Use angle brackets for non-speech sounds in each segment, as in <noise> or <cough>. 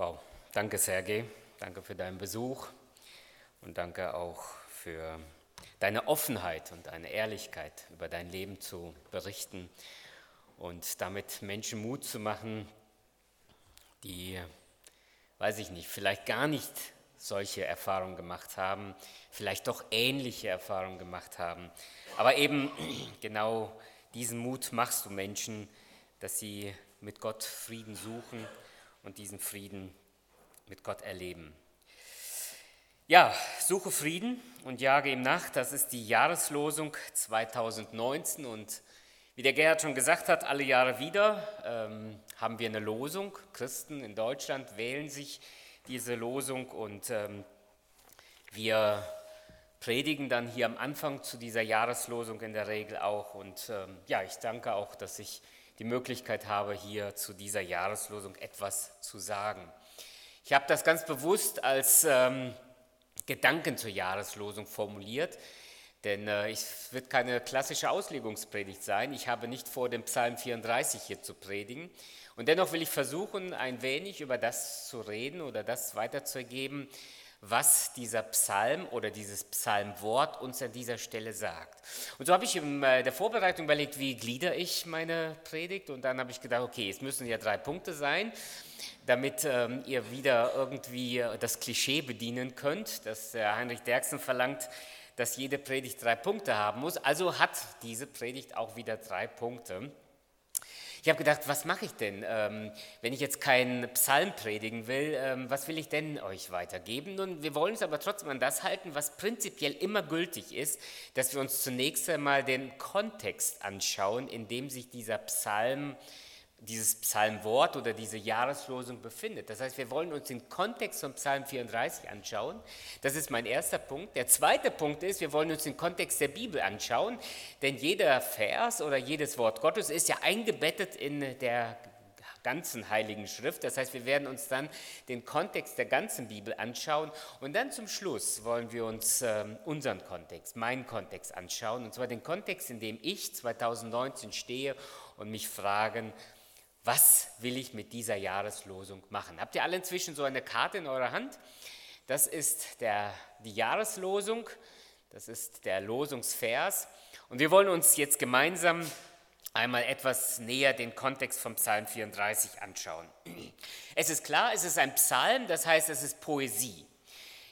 Wow, danke Sergej, danke für deinen Besuch. Und danke auch für deine Offenheit und deine Ehrlichkeit über dein Leben zu berichten und damit Menschen Mut zu machen, die, weiß ich nicht, vielleicht gar nicht solche Erfahrungen gemacht haben, vielleicht doch ähnliche Erfahrungen gemacht haben. Aber eben <clears throat> genau diesen Mut machst du Menschen, dass sie mit Gott Frieden suchen und diesen Frieden mit Gott erleben. Ja, suche Frieden und jage ihm nach. Das ist die Jahreslosung 2019 und wie der Gerhard schon gesagt hat, alle Jahre wieder ähm, haben wir eine Losung. Christen in Deutschland wählen sich diese Losung und ähm, wir predigen dann hier am Anfang zu dieser Jahreslosung in der Regel auch. Und ähm, ja, ich danke auch, dass ich die Möglichkeit habe, hier zu dieser Jahreslosung etwas zu sagen. Ich habe das ganz bewusst als ähm, Gedanken zur Jahreslosung formuliert, denn äh, es wird keine klassische Auslegungspredigt sein. Ich habe nicht vor, dem Psalm 34 hier zu predigen. Und dennoch will ich versuchen, ein wenig über das zu reden oder das weiterzugeben, was dieser Psalm oder dieses Psalmwort uns an dieser Stelle sagt. Und so habe ich in äh, der Vorbereitung überlegt, wie glieder ich meine Predigt und dann habe ich gedacht, okay, es müssen ja drei Punkte sein, damit ähm, ihr wieder irgendwie das Klischee bedienen könnt, das Heinrich Derksen verlangt, dass jede Predigt drei Punkte haben muss. Also hat diese Predigt auch wieder drei Punkte. Ich habe gedacht, was mache ich denn, ähm, wenn ich jetzt keinen Psalm predigen will, ähm, was will ich denn euch weitergeben? Nun, wir wollen uns aber trotzdem an das halten, was prinzipiell immer gültig ist, dass wir uns zunächst einmal den Kontext anschauen, in dem sich dieser Psalm dieses Psalmwort oder diese Jahreslosung befindet. Das heißt, wir wollen uns den Kontext von Psalm 34 anschauen. Das ist mein erster Punkt. Der zweite Punkt ist, wir wollen uns den Kontext der Bibel anschauen, denn jeder Vers oder jedes Wort Gottes ist ja eingebettet in der ganzen heiligen Schrift. Das heißt, wir werden uns dann den Kontext der ganzen Bibel anschauen und dann zum Schluss wollen wir uns äh, unseren Kontext, meinen Kontext anschauen, und zwar den Kontext, in dem ich 2019 stehe und mich fragen, was will ich mit dieser Jahreslosung machen? Habt ihr alle inzwischen so eine Karte in eurer Hand? Das ist der, die Jahreslosung, das ist der Losungsvers. Und wir wollen uns jetzt gemeinsam einmal etwas näher den Kontext vom Psalm 34 anschauen. Es ist klar, es ist ein Psalm, das heißt, es ist Poesie.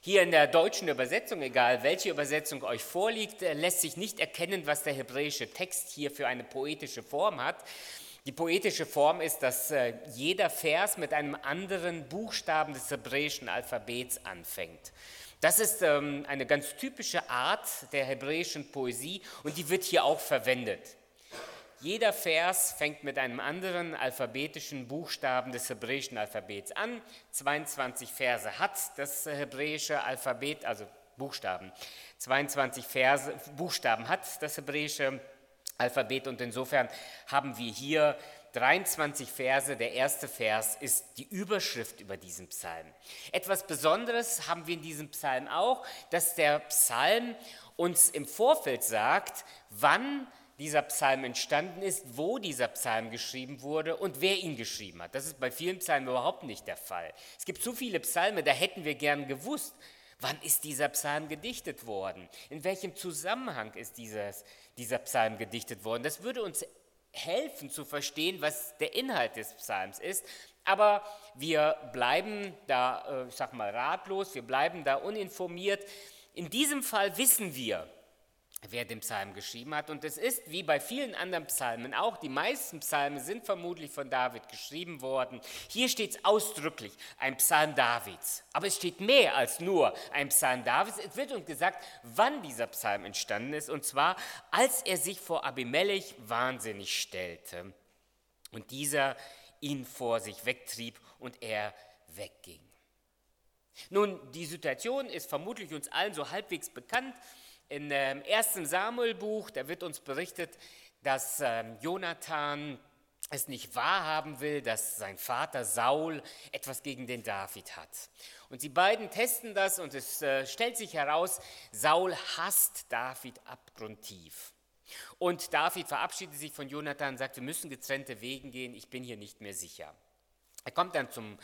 Hier in der deutschen Übersetzung, egal welche Übersetzung euch vorliegt, lässt sich nicht erkennen, was der hebräische Text hier für eine poetische Form hat. Die poetische Form ist, dass äh, jeder Vers mit einem anderen Buchstaben des hebräischen Alphabets anfängt. Das ist ähm, eine ganz typische Art der hebräischen Poesie und die wird hier auch verwendet. Jeder Vers fängt mit einem anderen alphabetischen Buchstaben des hebräischen Alphabets an. 22 Verse hat das hebräische Alphabet, also Buchstaben. 22 Verse, Buchstaben hat das hebräische Alphabet. Alphabet und insofern haben wir hier 23 Verse. Der erste Vers ist die Überschrift über diesen Psalm. Etwas Besonderes haben wir in diesem Psalm auch, dass der Psalm uns im Vorfeld sagt, wann dieser Psalm entstanden ist, wo dieser Psalm geschrieben wurde und wer ihn geschrieben hat. Das ist bei vielen Psalmen überhaupt nicht der Fall. Es gibt so viele Psalme, da hätten wir gern gewusst, wann ist dieser Psalm gedichtet worden, in welchem Zusammenhang ist dieses, dieser Psalm gedichtet worden. Das würde uns helfen zu verstehen, was der Inhalt des Psalms ist. Aber wir bleiben da, äh, ich sag mal, ratlos, wir bleiben da uninformiert. In diesem Fall wissen wir, wer den Psalm geschrieben hat. Und es ist wie bei vielen anderen Psalmen auch, die meisten Psalmen sind vermutlich von David geschrieben worden. Hier steht es ausdrücklich, ein Psalm Davids. Aber es steht mehr als nur ein Psalm Davids. Es wird uns gesagt, wann dieser Psalm entstanden ist. Und zwar, als er sich vor Abimelech wahnsinnig stellte und dieser ihn vor sich wegtrieb und er wegging. Nun, die Situation ist vermutlich uns allen so halbwegs bekannt. In dem ersten Samuel-Buch, da wird uns berichtet, dass ähm, Jonathan es nicht wahrhaben will, dass sein Vater Saul etwas gegen den David hat. Und die beiden testen das und es äh, stellt sich heraus, Saul hasst David abgrundtief. Und David verabschiedet sich von Jonathan und sagt, wir müssen getrennte Wegen gehen, ich bin hier nicht mehr sicher. Er kommt dann zum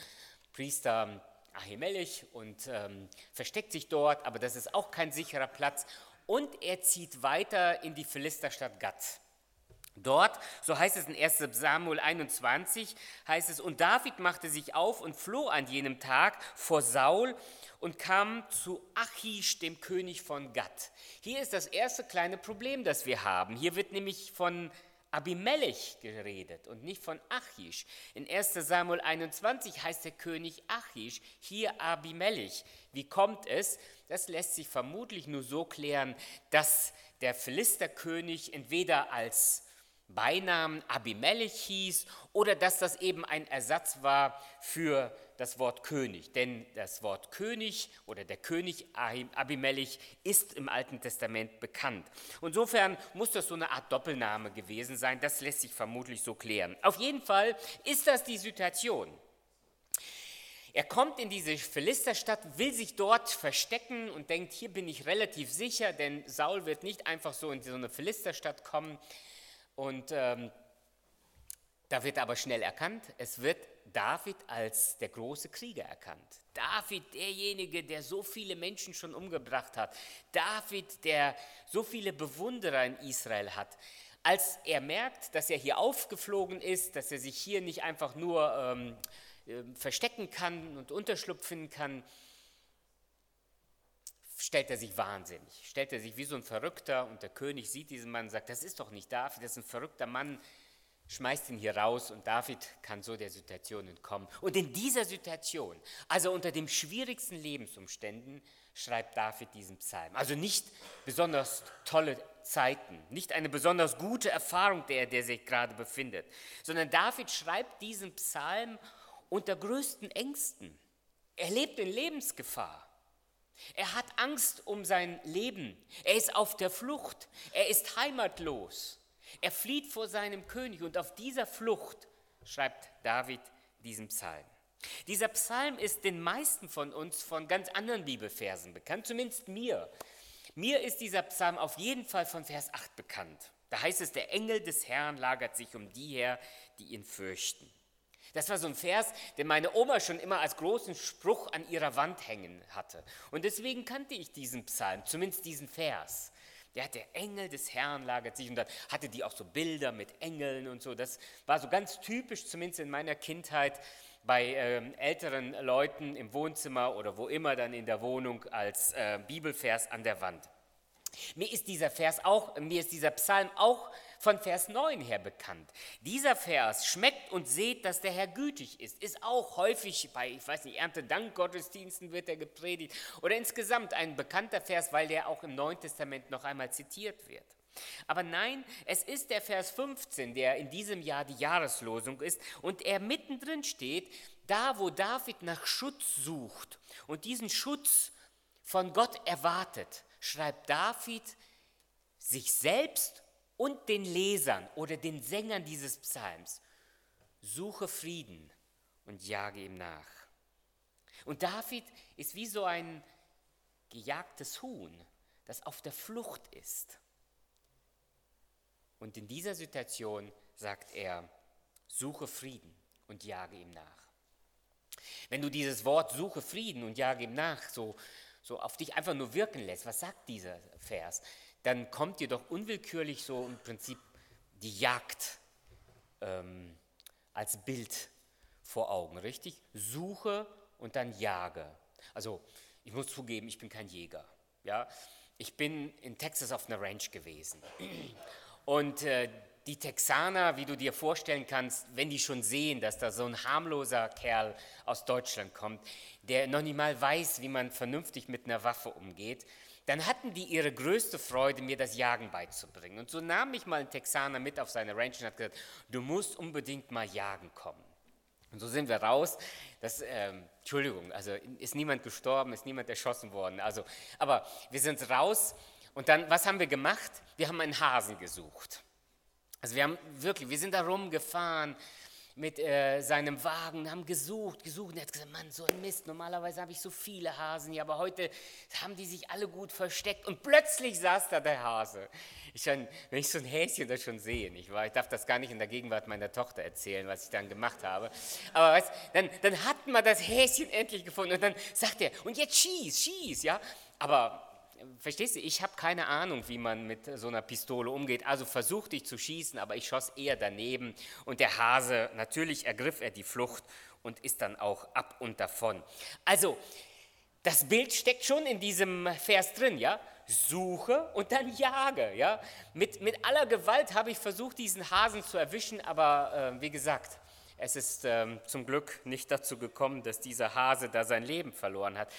Priester Ahimelech und ähm, versteckt sich dort, aber das ist auch kein sicherer Platz. Und er zieht weiter in die Philisterstadt Gath. Dort, so heißt es in 1 Samuel 21, heißt es, und David machte sich auf und floh an jenem Tag vor Saul und kam zu Achish, dem König von Gath. Hier ist das erste kleine Problem, das wir haben. Hier wird nämlich von Abimelech geredet und nicht von Achish. In 1 Samuel 21 heißt der König Achish, hier Abimelech. Wie kommt es? Das lässt sich vermutlich nur so klären, dass der Philisterkönig entweder als Beinamen Abimelech hieß oder dass das eben ein Ersatz war für das Wort König. Denn das Wort König oder der König Abimelech ist im Alten Testament bekannt. Insofern muss das so eine Art Doppelname gewesen sein. Das lässt sich vermutlich so klären. Auf jeden Fall ist das die Situation. Er kommt in diese Philisterstadt, will sich dort verstecken und denkt, hier bin ich relativ sicher, denn Saul wird nicht einfach so in so eine Philisterstadt kommen. Und ähm, da wird aber schnell erkannt, es wird David als der große Krieger erkannt. David, derjenige, der so viele Menschen schon umgebracht hat. David, der so viele Bewunderer in Israel hat. Als er merkt, dass er hier aufgeflogen ist, dass er sich hier nicht einfach nur ähm, äh, verstecken kann und Unterschlupf finden kann, stellt er sich wahnsinnig, stellt er sich wie so ein Verrückter und der König sieht diesen Mann und sagt, das ist doch nicht David, das ist ein verrückter Mann, schmeißt ihn hier raus und David kann so der Situation entkommen. Und in dieser Situation, also unter den schwierigsten Lebensumständen, schreibt David diesen Psalm. Also nicht besonders tolle Zeiten, nicht eine besonders gute Erfahrung, der der sich gerade befindet, sondern David schreibt diesen Psalm unter größten Ängsten. Er lebt in Lebensgefahr. Er hat Angst um sein Leben. Er ist auf der Flucht. Er ist heimatlos. Er flieht vor seinem König und auf dieser Flucht schreibt David diesen Psalm. Dieser Psalm ist den meisten von uns von ganz anderen Bibelversen bekannt, zumindest mir. Mir ist dieser Psalm auf jeden Fall von Vers 8 bekannt. Da heißt es, der Engel des Herrn lagert sich um die her, die ihn fürchten. Das war so ein Vers, den meine Oma schon immer als großen Spruch an ihrer Wand hängen hatte. Und deswegen kannte ich diesen Psalm, zumindest diesen Vers. Der der Engel des Herrn lagert sich und dann hatte die auch so Bilder mit Engeln und so. Das war so ganz typisch, zumindest in meiner Kindheit, bei äh, älteren Leuten im Wohnzimmer oder wo immer dann in der Wohnung als äh, Bibelvers an der Wand. Mir ist dieser Vers auch, mir ist dieser Psalm auch von Vers 9 her bekannt. Dieser Vers schmeckt und seht, dass der Herr gütig ist, ist auch häufig bei, ich weiß nicht, Erntedankgottesdiensten wird er gepredigt oder insgesamt ein bekannter Vers, weil der auch im Neuen Testament noch einmal zitiert wird. Aber nein, es ist der Vers 15, der in diesem Jahr die Jahreslosung ist und er mittendrin steht, da wo David nach Schutz sucht und diesen Schutz von Gott erwartet, schreibt David sich selbst und den Lesern oder den Sängern dieses Psalms, suche Frieden und jage ihm nach. Und David ist wie so ein gejagtes Huhn, das auf der Flucht ist. Und in dieser Situation sagt er, suche Frieden und jage ihm nach. Wenn du dieses Wort suche Frieden und jage ihm nach so, so auf dich einfach nur wirken lässt, was sagt dieser Vers? Dann kommt dir doch unwillkürlich so im Prinzip die Jagd ähm, als Bild vor Augen, richtig? Suche und dann jage. Also ich muss zugeben, ich bin kein Jäger. Ja? Ich bin in Texas auf einer Ranch gewesen. Und äh, die Texaner, wie du dir vorstellen kannst, wenn die schon sehen, dass da so ein harmloser Kerl aus Deutschland kommt, der noch nicht mal weiß, wie man vernünftig mit einer Waffe umgeht, dann hatten die ihre größte Freude, mir das Jagen beizubringen. Und so nahm mich mal ein Texaner mit auf seine Ranch und hat gesagt, du musst unbedingt mal jagen kommen. Und so sind wir raus. Das, ähm, Entschuldigung, also ist niemand gestorben, ist niemand erschossen worden. Also, aber wir sind raus und dann, was haben wir gemacht? Wir haben einen Hasen gesucht. Also wir haben wirklich, wir sind da rumgefahren mit äh, seinem Wagen, haben gesucht, gesucht. Und er hat gesagt, Mann, so ein Mist, normalerweise habe ich so viele Hasen hier, aber heute haben die sich alle gut versteckt. Und plötzlich saß da der Hase. Ich wenn ich so ein Häschen da schon sehe, nicht wahr? Ich darf das gar nicht in der Gegenwart meiner Tochter erzählen, was ich dann gemacht habe. Aber weißt, dann, dann hatten wir das Häschen endlich gefunden und dann sagt er, und jetzt schieß, schieß, ja? Aber verstehst du, ich habe keine Ahnung, wie man mit so einer Pistole umgeht. Also versuchte ich zu schießen, aber ich schoss eher daneben. Und der Hase, natürlich ergriff er die Flucht und ist dann auch ab und davon. Also, das Bild steckt schon in diesem Vers drin, ja? Suche und dann jage, ja? Mit, mit aller Gewalt habe ich versucht, diesen Hasen zu erwischen, aber äh, wie gesagt, es ist äh, zum Glück nicht dazu gekommen, dass dieser Hase da sein Leben verloren hat.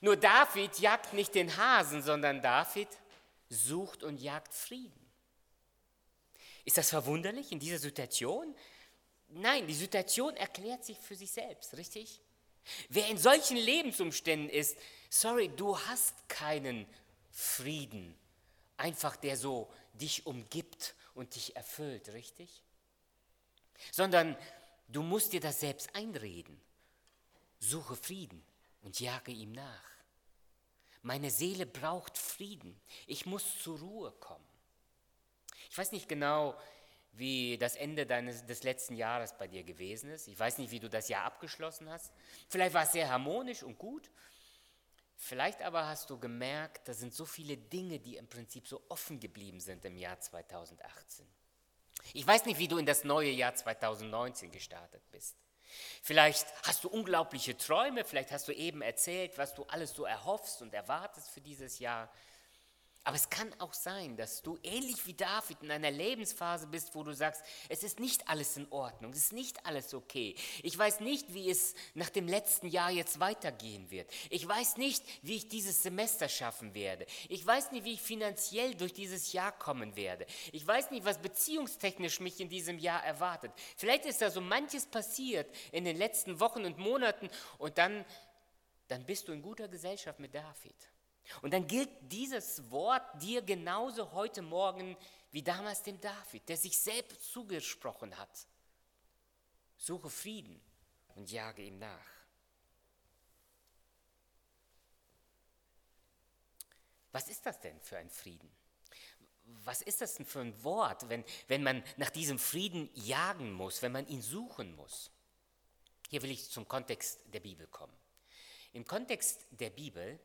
Nur David jagt nicht den Hasen, sondern David sucht und jagt Frieden. Ist das verwunderlich in dieser Situation? Nein, die Situation erklärt sich für sich selbst, richtig? Wer in solchen Lebensumständen ist, sorry, du hast keinen Frieden, einfach der so dich umgibt und dich erfüllt, richtig? Sondern du musst dir das selbst einreden. Suche Frieden und jage ihm nach. Meine Seele braucht Frieden. Ich muss zur Ruhe kommen. Ich weiß nicht genau, wie das Ende deines, des letzten Jahres bei dir gewesen ist. Ich weiß nicht, wie du das Jahr abgeschlossen hast. Vielleicht war es sehr harmonisch und gut. Vielleicht aber hast du gemerkt, da sind so viele Dinge, die im Prinzip so offen geblieben sind im Jahr 2018. Ich weiß nicht, wie du in das neue Jahr 2019 gestartet bist. Vielleicht hast du unglaubliche Träume, vielleicht hast du eben erzählt, was du alles so erhoffst und erwartest für dieses Jahr. Aber es kann auch sein, dass du ähnlich wie David in einer Lebensphase bist, wo du sagst, es ist nicht alles in Ordnung, es ist nicht alles okay. Ich weiß nicht, wie es nach dem letzten Jahr jetzt weitergehen wird. Ich weiß nicht, wie ich dieses Semester schaffen werde. Ich weiß nicht, wie ich finanziell durch dieses Jahr kommen werde. Ich weiß nicht, was beziehungstechnisch mich in diesem Jahr erwartet. Vielleicht ist da so manches passiert in den letzten Wochen und Monaten und dann, dann bist du in guter Gesellschaft mit David. Und dann gilt dieses Wort dir genauso heute Morgen wie damals dem David, der sich selbst zugesprochen hat. Suche Frieden und jage ihm nach. Was ist das denn für ein Frieden? Was ist das denn für ein Wort, wenn, wenn man nach diesem Frieden jagen muss, wenn man ihn suchen muss? Hier will ich zum Kontext der Bibel kommen. Im Kontext der Bibel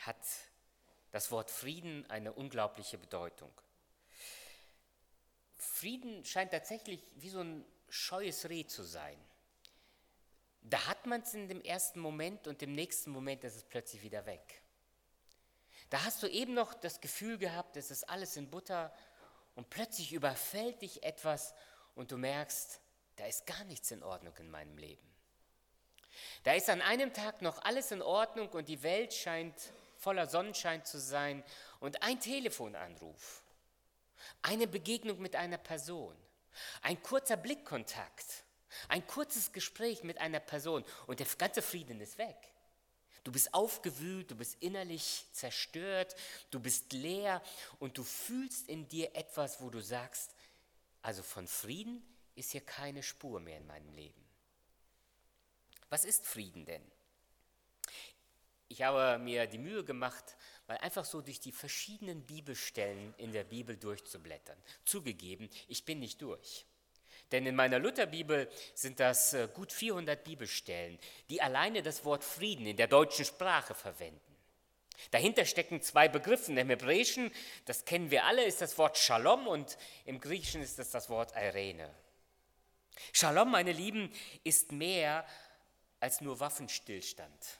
hat das Wort Frieden eine unglaubliche Bedeutung. Frieden scheint tatsächlich wie so ein scheues Reh zu sein. Da hat man es in dem ersten Moment und im nächsten Moment ist es plötzlich wieder weg. Da hast du eben noch das Gefühl gehabt, es ist alles in Butter und plötzlich überfällt dich etwas und du merkst, da ist gar nichts in Ordnung in meinem Leben. Da ist an einem Tag noch alles in Ordnung und die Welt scheint voller Sonnenschein zu sein und ein Telefonanruf, eine Begegnung mit einer Person, ein kurzer Blickkontakt, ein kurzes Gespräch mit einer Person und der ganze Frieden ist weg. Du bist aufgewühlt, du bist innerlich zerstört, du bist leer und du fühlst in dir etwas, wo du sagst, also von Frieden ist hier keine Spur mehr in meinem Leben. Was ist Frieden denn? Ich habe mir die Mühe gemacht, mal einfach so durch die verschiedenen Bibelstellen in der Bibel durchzublättern. Zugegeben, ich bin nicht durch. Denn in meiner Lutherbibel sind das äh, gut 400 Bibelstellen, die alleine das Wort Frieden in der deutschen Sprache verwenden. Dahinter stecken zwei Begriffe. Im Hebräischen, das kennen wir alle, ist das Wort Shalom und im Griechischen ist das das Wort Irene. Shalom, meine Lieben, ist mehr als nur Waffenstillstand.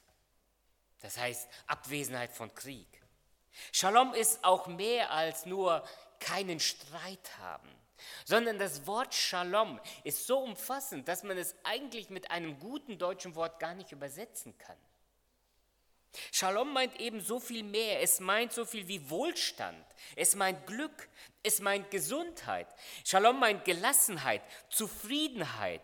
Das heißt Abwesenheit von Krieg. Shalom ist auch mehr als nur keinen Streit haben, sondern das Wort Shalom ist so umfassend, dass man es eigentlich mit einem guten deutschen Wort gar nicht übersetzen kann. Shalom meint eben so viel mehr. Es meint so viel wie Wohlstand. Es meint Glück. Es meint Gesundheit. Shalom meint Gelassenheit, Zufriedenheit.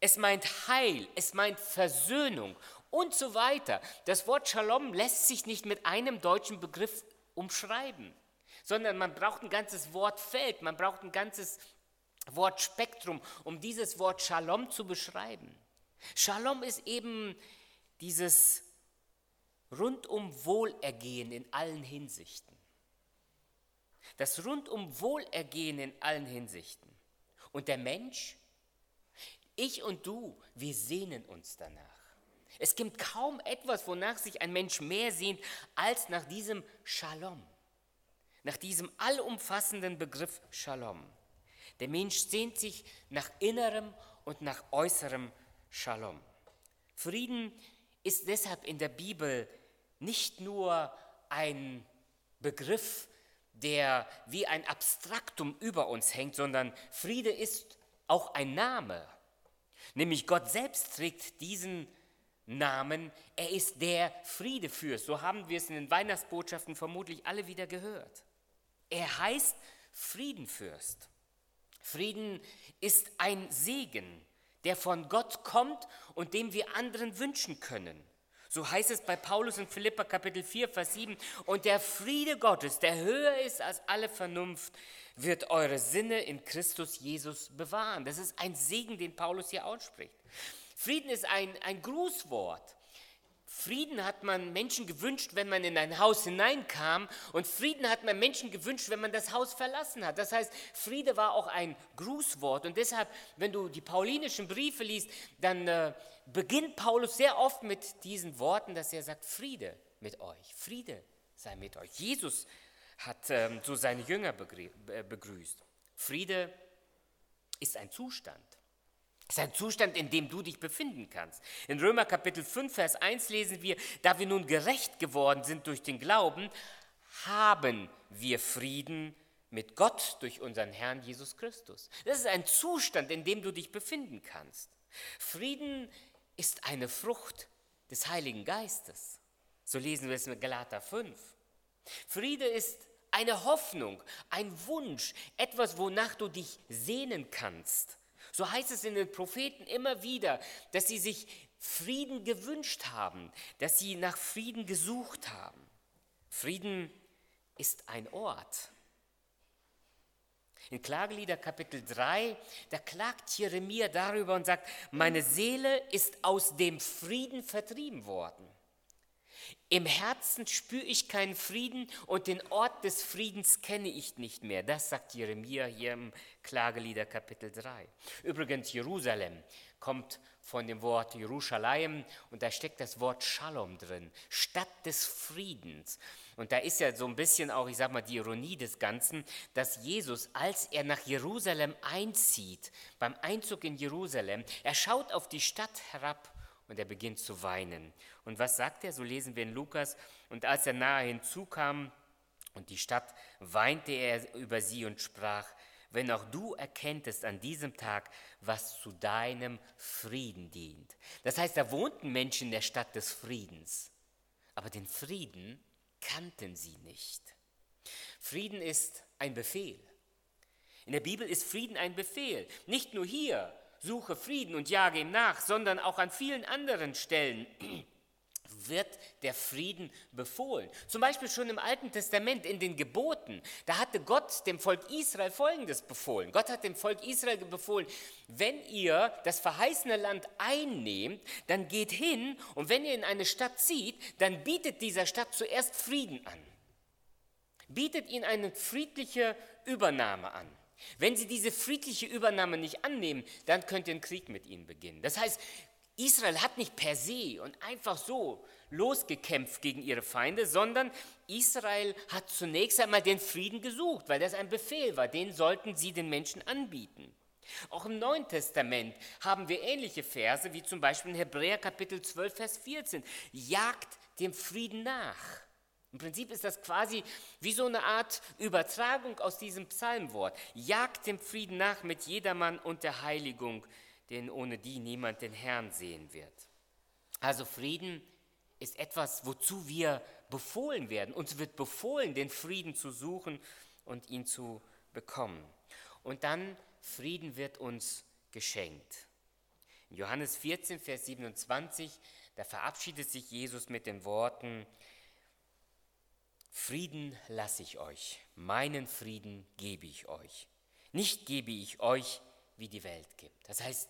Es meint Heil. Es meint Versöhnung und so weiter. Das Wort Shalom lässt sich nicht mit einem deutschen Begriff umschreiben, sondern man braucht ein ganzes Wortfeld, man braucht ein ganzes Wortspektrum, um dieses Wort Shalom zu beschreiben. Shalom ist eben dieses rundum Wohlergehen in allen Hinsichten. Das rundum Wohlergehen in allen Hinsichten. Und der Mensch, ich und du, wir sehnen uns danach. Es gibt kaum etwas, wonach sich ein Mensch mehr sehnt, als nach diesem Shalom, nach diesem allumfassenden Begriff Shalom. Der Mensch sehnt sich nach innerem und nach äußerem Shalom. Frieden ist deshalb in der Bibel nicht nur ein Begriff, der wie ein Abstraktum über uns hängt, sondern Friede ist auch ein Name. Nämlich Gott selbst trägt diesen Namen. Er ist der Friedefürst. So haben wir es in den Weihnachtsbotschaften vermutlich alle wieder gehört. Er heißt Friedenfürst. Frieden ist ein Segen, der von Gott kommt und dem wir anderen wünschen können. So heißt es bei Paulus in Philippa Kapitel 4, Vers 7. Und der Friede Gottes, der höher ist als alle Vernunft, wird eure Sinne in Christus Jesus bewahren. Das ist ein Segen, den Paulus hier ausspricht. Frieden ist ein, ein Grußwort. Frieden hat man Menschen gewünscht, wenn man in ein Haus hineinkam und Frieden hat man Menschen gewünscht, wenn man das Haus verlassen hat. Das heißt, Friede war auch ein Grußwort und deshalb, wenn du die paulinischen Briefe liest, dann äh, beginnt Paulus sehr oft mit diesen Worten, dass er sagt, Friede mit euch, Friede sei mit euch. Jesus hat ähm, so seine Jünger äh, begrüßt. Friede ist ein Zustand. Es ist ein Zustand, in dem du dich befinden kannst. In Römer Kapitel 5, Vers 1 lesen wir, da wir nun gerecht geworden sind durch den Glauben, haben wir Frieden mit Gott durch unseren Herrn Jesus Christus. Das ist ein Zustand, in dem du dich befinden kannst. Frieden ist eine Frucht des Heiligen Geistes. So lesen wir es in Galater 5. Friede ist eine Hoffnung, ein Wunsch, etwas, wonach du dich sehnen kannst. So heißt es in den Propheten immer wieder, dass sie sich Frieden gewünscht haben, dass sie nach Frieden gesucht haben. Frieden ist ein Ort. In Klagelieder Kapitel 3, da klagt Jeremia darüber und sagt, meine Seele ist aus dem Frieden vertrieben worden. Im Herzen spüre ich keinen Frieden und den Ort des Friedens kenne ich nicht mehr. Das sagt Jeremia hier im Klagelieder Kapitel 3. Übrigens, Jerusalem kommt von dem Wort Jerusalem und da steckt das Wort Shalom drin, Stadt des Friedens. Und da ist ja so ein bisschen auch, ich sag mal, die Ironie des Ganzen, dass Jesus, als er nach Jerusalem einzieht, beim Einzug in Jerusalem, er schaut auf die Stadt herab und er beginnt zu weinen. Und was sagt er? So lesen wir in Lukas. Und als er nahe hinzukam und die Stadt, weinte er über sie und sprach, wenn auch du erkenntest an diesem Tag, was zu deinem Frieden dient. Das heißt, da wohnten Menschen in der Stadt des Friedens, aber den Frieden kannten sie nicht. Frieden ist ein Befehl. In der Bibel ist Frieden ein Befehl. Nicht nur hier, suche Frieden und jage ihm nach, sondern auch an vielen anderen Stellen <clears throat> wird der Frieden befohlen. Zum Beispiel schon im Alten Testament in den Geboten. Da hatte Gott dem Volk Israel Folgendes befohlen. Gott hat dem Volk Israel befohlen, wenn ihr das verheißene Land einnehmt, dann geht hin und wenn ihr in eine Stadt zieht, dann bietet dieser Stadt zuerst Frieden an. Bietet ihnen eine friedliche Übernahme an. Wenn sie diese friedliche Übernahme nicht annehmen, dann könnt ihr einen Krieg mit ihnen beginnen. Das heißt, Israel hat nicht per se und einfach so losgekämpft gegen ihre Feinde, sondern Israel hat zunächst einmal den Frieden gesucht, weil das ein Befehl war, den sollten sie den Menschen anbieten. Auch im Neuen Testament haben wir ähnliche Verse, wie zum Beispiel in Hebräer Kapitel 12, Vers 14. Jagt dem Frieden nach. Im Prinzip ist das quasi wie so eine Art Übertragung aus diesem Psalmwort. Jagt dem Frieden nach mit jedermann und der Heiligung, denn ohne die niemand den Herrn sehen wird. Also Frieden ist etwas, wozu wir befohlen werden. Uns wird befohlen, den Frieden zu suchen und ihn zu bekommen. Und dann Frieden wird uns geschenkt. In Johannes 14, Vers 27, da verabschiedet sich Jesus mit den Worten, Frieden lasse ich euch, meinen Frieden gebe ich euch. Nicht gebe ich euch, wie die Welt gibt. Das heißt,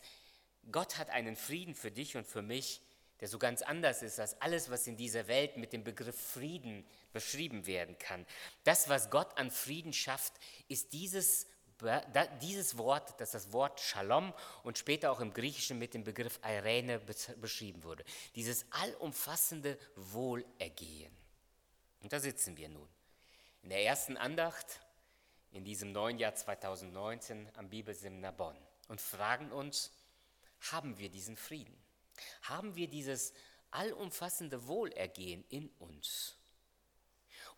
Gott hat einen Frieden für dich und für mich, der so ganz anders ist als alles, was in dieser Welt mit dem Begriff Frieden beschrieben werden kann. Das, was Gott an Frieden schafft, ist dieses, dieses Wort, das das Wort Shalom und später auch im Griechischen mit dem Begriff Irene beschrieben wurde. Dieses allumfassende Wohlergehen. Und da sitzen wir nun. In der ersten Andacht in diesem neuen Jahr 2019 am Bibelseminar Bonn und fragen uns, haben wir diesen Frieden? Haben wir dieses allumfassende Wohlergehen in uns?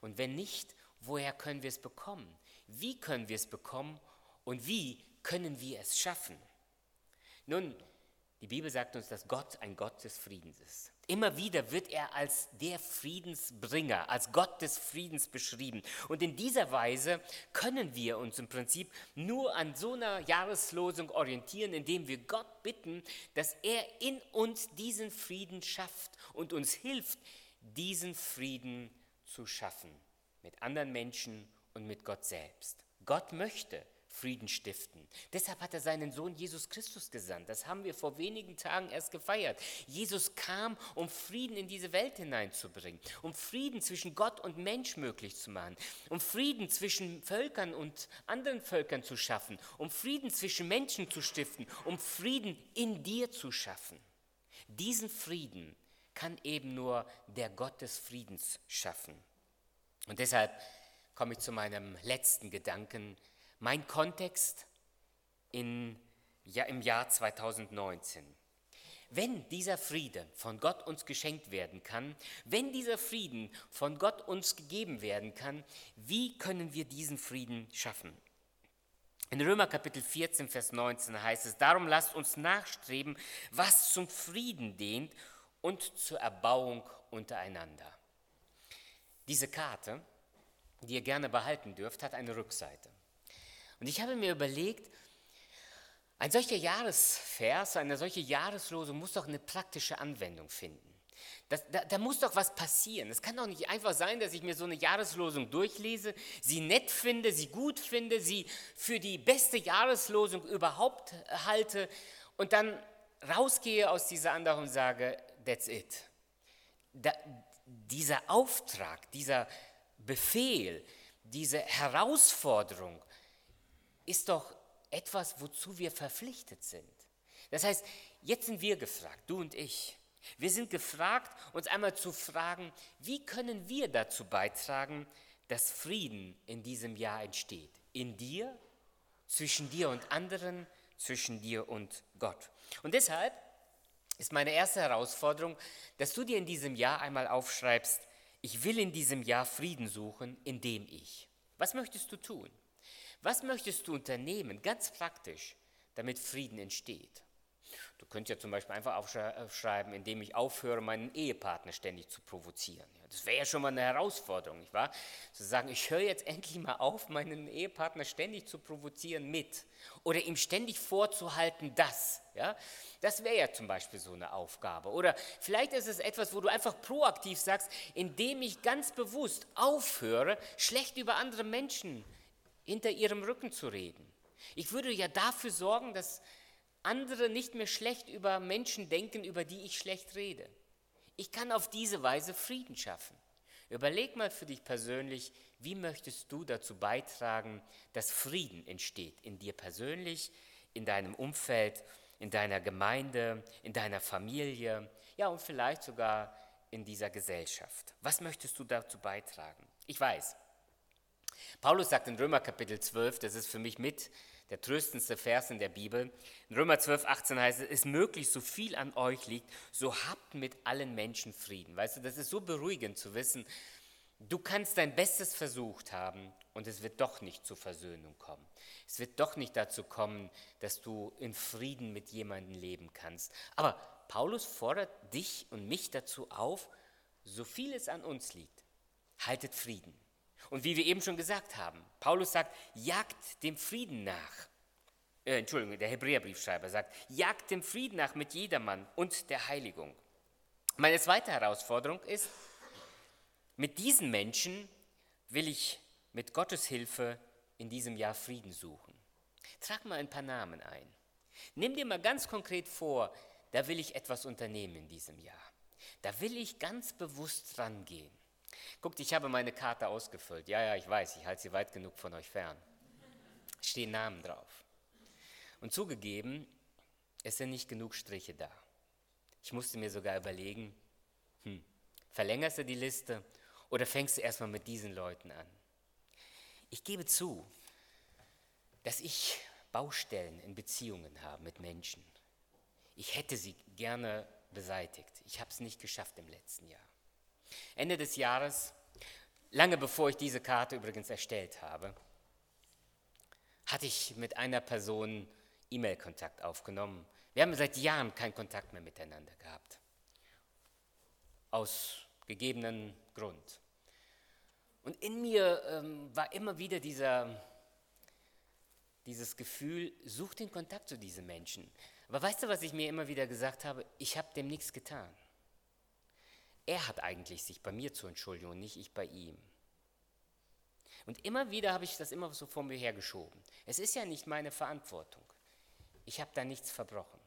Und wenn nicht, woher können wir es bekommen? Wie können wir es bekommen und wie können wir es schaffen? Nun, die Bibel sagt uns, dass Gott ein Gott des Friedens ist. Immer wieder wird er als der Friedensbringer, als Gott des Friedens beschrieben. Und in dieser Weise können wir uns im Prinzip nur an so einer Jahreslosung orientieren, indem wir Gott bitten, dass er in uns diesen Frieden schafft und uns hilft, diesen Frieden zu schaffen. Mit anderen Menschen und mit Gott selbst. Gott möchte, Frieden stiften. Deshalb hat er seinen Sohn Jesus Christus gesandt. Das haben wir vor wenigen Tagen erst gefeiert. Jesus kam, um Frieden in diese Welt hineinzubringen, um Frieden zwischen Gott und Mensch möglich zu machen, um Frieden zwischen Völkern und anderen Völkern zu schaffen, um Frieden zwischen Menschen zu stiften, um Frieden in dir zu schaffen. Diesen Frieden kann eben nur der Gott des Friedens schaffen. Und deshalb komme ich zu meinem letzten Gedanken, mein Kontext in, ja, im Jahr 2019. Wenn dieser Friede von Gott uns geschenkt werden kann, wenn dieser Frieden von Gott uns gegeben werden kann, wie können wir diesen Frieden schaffen? In Römer Kapitel 14, Vers 19 heißt es, darum lasst uns nachstreben, was zum Frieden dient und zur Erbauung untereinander. Diese Karte, die ihr gerne behalten dürft, hat eine Rückseite. Und ich habe mir überlegt, ein solcher Jahresvers, eine solche Jahreslosung muss doch eine praktische Anwendung finden. Das, da, da, muss doch was passieren. Es kann doch nicht einfach sein, dass ich mir so eine Jahreslosung durchlese, sie nett finde, sie gut finde, sie für die beste Jahreslosung überhaupt halte und dann rausgehe aus dieser Andacht und sage, that's it. Da, dieser Auftrag, dieser Befehl, diese Herausforderung, ist doch etwas, wozu wir verpflichtet sind. Das heißt, jetzt sind wir gefragt, du und ich. Wir sind gefragt, uns einmal zu fragen, wie können wir dazu beitragen, dass Frieden in diesem Jahr entsteht? In dir, zwischen dir und anderen, zwischen dir und Gott. Und deshalb ist meine erste Herausforderung, dass du dir in diesem Jahr einmal aufschreibst, ich will in diesem Jahr Frieden suchen, indem ich. Was möchtest du tun? Was möchtest du unternehmen, ganz praktisch, damit Frieden entsteht? Du könntest ja zum Beispiel einfach aufschreiben, indem ich aufhöre, meinen Ehepartner ständig zu provozieren. Das wäre ja schon mal eine Herausforderung, nicht wahr? Zu sagen, ich höre jetzt endlich mal auf, meinen Ehepartner ständig zu provozieren mit. Oder ihm ständig vorzuhalten, das. Ja? Das wäre ja zum Beispiel so eine Aufgabe. Oder vielleicht ist es etwas, wo du einfach proaktiv sagst, indem ich ganz bewusst aufhöre, schlecht über andere Menschen zu hinter ihrem Rücken zu reden. Ich würde ja dafür sorgen, dass andere nicht mehr schlecht über Menschen denken, über die ich schlecht rede. Ich kann auf diese Weise Frieden schaffen. Überleg mal für dich persönlich, wie möchtest du dazu beitragen, dass Frieden entsteht in dir persönlich, in deinem Umfeld, in deiner Gemeinde, in deiner Familie, ja und vielleicht sogar in dieser Gesellschaft. Was möchtest du dazu beitragen? Ich weiß, Paulus sagt in Römer Kapitel 12, das ist für mich mit der tröstendste Vers in der Bibel. In Römer 12, 18 heißt es, ist möglich, so viel an euch liegt, so habt mit allen Menschen Frieden. Weißt du, das ist so beruhigend zu wissen, du kannst dein Bestes versucht haben und es wird doch nicht zur Versöhnung kommen. Es wird doch nicht dazu kommen, dass du in Frieden mit jemandem leben kannst. Aber Paulus fordert dich und mich dazu auf, so viel es an uns liegt, haltet Frieden. Und wie wir eben schon gesagt haben, Paulus sagt, jagt dem Frieden nach. Äh, Entschuldigung, der Hebräerbriefschreiber sagt, jagt dem Frieden nach mit jedermann und der Heiligung. Meine zweite Herausforderung ist, mit diesen Menschen will ich mit Gottes Hilfe in diesem Jahr Frieden suchen. Trag mal ein paar Namen ein. Nimm dir mal ganz konkret vor, da will ich etwas unternehmen in diesem Jahr. Da will ich ganz bewusst rangehen. Guckt, ich habe meine Karte ausgefüllt. Ja, ja, ich weiß, ich halte sie weit genug von euch fern. Stehen Namen drauf. Und zugegeben, es sind nicht genug Striche da. Ich musste mir sogar überlegen, hm, verlängerst du die Liste oder fängst du erstmal mit diesen Leuten an? Ich gebe zu, dass ich Baustellen in Beziehungen habe mit Menschen. Ich hätte sie gerne beseitigt. Ich habe es nicht geschafft im letzten Jahr. Ende des Jahres, lange bevor ich diese Karte übrigens erstellt habe, hatte ich mit einer Person E-Mail-Kontakt aufgenommen. Wir haben seit Jahren keinen Kontakt mehr miteinander gehabt. Aus gegebenen Grund. Und in mir ähm, war immer wieder dieser, dieses Gefühl, such den Kontakt zu diesen Menschen. Aber weißt du, was ich mir immer wieder gesagt habe? Ich habe dem nichts getan. Er hat eigentlich sich bei mir zu entschuldigen und nicht ich bei ihm. Und immer wieder habe ich das immer so vor mir hergeschoben. Es ist ja nicht meine Verantwortung. Ich habe da nichts verbrochen.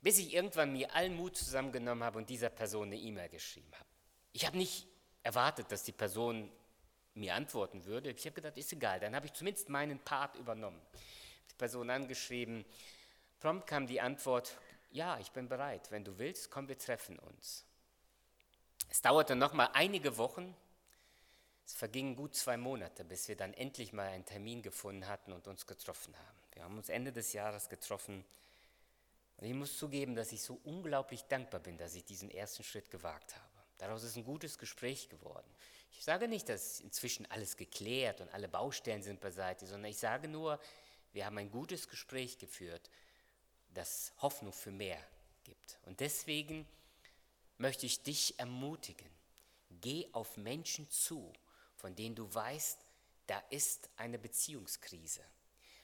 Bis ich irgendwann mir allen Mut zusammengenommen habe und dieser Person eine E-Mail geschrieben habe. Ich habe nicht erwartet, dass die Person mir antworten würde. Ich habe gedacht, ist egal, dann habe ich zumindest meinen Part übernommen. Die Person angeschrieben, prompt kam die Antwort, ja, ich bin bereit, wenn du willst, komm, wir treffen uns. Es dauerte noch mal einige Wochen, es vergingen gut zwei Monate, bis wir dann endlich mal einen Termin gefunden hatten und uns getroffen haben. Wir haben uns Ende des Jahres getroffen und ich muss zugeben, dass ich so unglaublich dankbar bin, dass ich diesen ersten Schritt gewagt habe. Daraus ist ein gutes Gespräch geworden. Ich sage nicht, dass inzwischen alles geklärt und alle Baustellen sind beiseite, sondern ich sage nur, wir haben ein gutes Gespräch geführt, das Hoffnung für mehr gibt. Und deswegen möchte ich dich ermutigen, geh auf Menschen zu, von denen du weißt, da ist eine Beziehungskrise.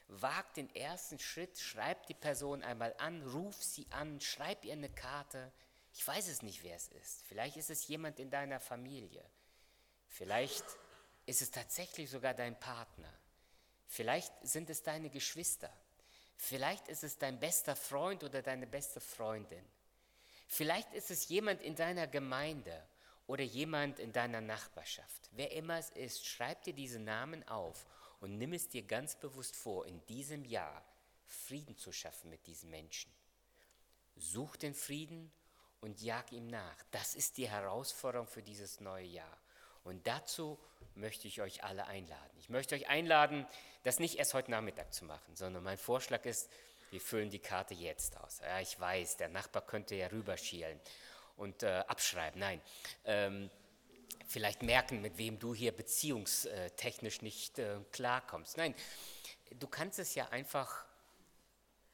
Wag den ersten Schritt, schreib die Person einmal an, ruf sie an, schreib ihr eine Karte. Ich weiß es nicht, wer es ist. Vielleicht ist es jemand in deiner Familie. Vielleicht ist es tatsächlich sogar dein Partner. Vielleicht sind es deine Geschwister. Vielleicht ist es dein bester Freund oder deine beste Freundin. Vielleicht ist es jemand in deiner Gemeinde oder jemand in deiner Nachbarschaft. Wer immer es ist, schreib dir diese Namen auf und nimm es dir ganz bewusst vor, in diesem Jahr Frieden zu schaffen mit diesen Menschen. Such den Frieden und jag ihm nach. Das ist die Herausforderung für dieses neue Jahr. Und dazu möchte ich euch alle einladen. Ich möchte euch einladen, das nicht erst heute Nachmittag zu machen, sondern mein Vorschlag ist, wir füllen die Karte jetzt aus. Ja, ich weiß, der Nachbar könnte ja rüberschielen und äh, abschreiben. Nein, ähm, vielleicht merken, mit wem du hier beziehungstechnisch nicht äh, klarkommst. Nein, du kannst es ja einfach,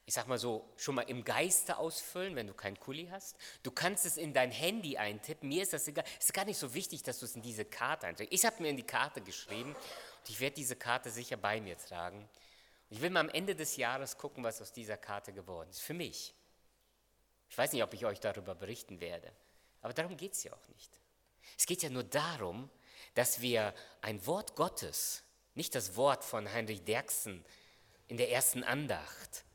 ich sag mal so, schon mal im Geiste ausfüllen, wenn du keinen Kuli hast. Du kannst es in dein Handy eintippen. Mir ist das egal. Es ist gar nicht so wichtig, dass du es in diese Karte einträgst. Ich habe mir in die Karte geschrieben und ich werde diese Karte sicher bei mir tragen. Ich will mal am Ende des Jahres gucken, was aus dieser Karte geworden ist. Für mich. Ich weiß nicht, ob ich euch darüber berichten werde. Aber darum geht es ja auch nicht. Es geht ja nur darum, dass wir ein Wort Gottes, nicht das Wort von Heinrich Derksen in der ersten Andacht,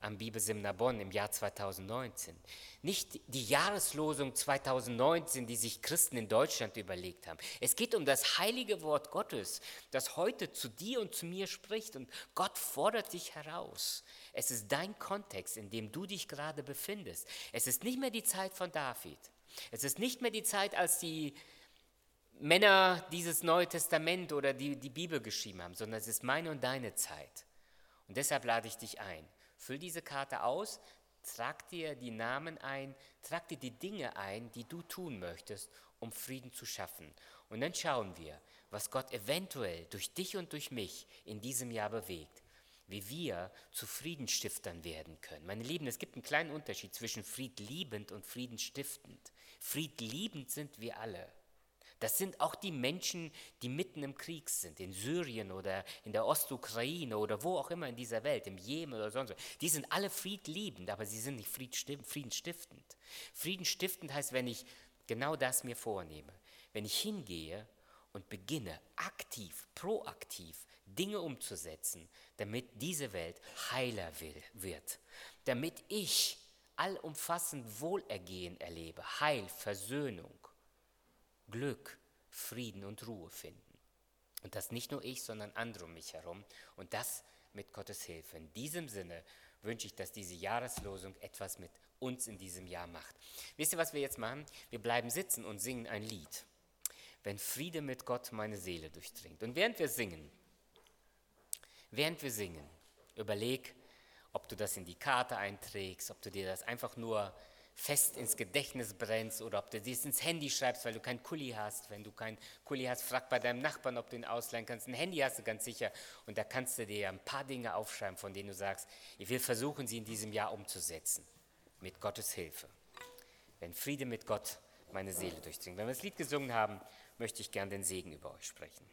am Bibelseminar Bonn im Jahr 2019. Nicht die Jahreslosung 2019, die sich Christen in Deutschland überlegt haben. Es geht um das heilige Wort Gottes, das heute zu dir und zu mir spricht und Gott fordert dich heraus. Es ist dein Kontext, in dem du dich gerade befindest. Es ist nicht mehr die Zeit von David. Es ist nicht mehr die Zeit, als die Männer dieses Neue Testament oder die, die Bibel geschrieben haben, sondern es ist meine und deine Zeit. Und deshalb lade ich dich ein. Füll diese Karte aus, trag dir die Namen ein, trag dir die Dinge ein, die du tun möchtest, um Frieden zu schaffen. Und dann schauen wir, was Gott eventuell durch dich und durch mich in diesem Jahr bewegt, wie wir zu Friedenstiftern werden können. Meine Lieben, es gibt einen kleinen Unterschied zwischen friedliebend und friedenstiftend. Friedliebend sind wir alle. Das sind auch die Menschen, die mitten im Krieg sind, in Syrien oder in der Ostukraine oder wo auch immer in dieser Welt, im Jemen oder sonst wo. Die sind alle friedliebend, aber sie sind nicht friedensstiftend. Friedensstiftend heißt, wenn ich genau das mir vornehme, wenn ich hingehe und beginne aktiv, proaktiv Dinge umzusetzen, damit diese Welt heiler wird, damit ich allumfassend Wohlergehen erlebe, Heil, Versöhnung, Glück, Frieden und Ruhe finden. Und das nicht nur ich, sondern andere um mich herum. Und das mit Gottes Hilfe. In diesem Sinne wünsche ich, dass diese Jahreslosung etwas mit uns in diesem Jahr macht. Wisst ihr, was wir jetzt machen? Wir bleiben sitzen und singen ein Lied. Wenn Friede mit Gott meine Seele durchdringt. Und während wir singen, während wir singen, überleg, ob du das in die Karte einträgst, ob du dir das einfach nur fest ins Gedächtnis brennst oder ob du dies ins Handy schreibst, weil du kein Kuli hast. Wenn du kein Kuli hast, frag bei deinem Nachbarn, ob du ihn ausleihen kannst. Ein Handy hast du ganz sicher und da kannst du dir ein paar Dinge aufschreiben, von denen du sagst, ich will versuchen, sie in diesem Jahr umzusetzen. Mit Gottes Hilfe. Wenn Friede mit Gott meine Seele durchdringt. Wenn wir das Lied gesungen haben, möchte ich gern den Segen über euch sprechen.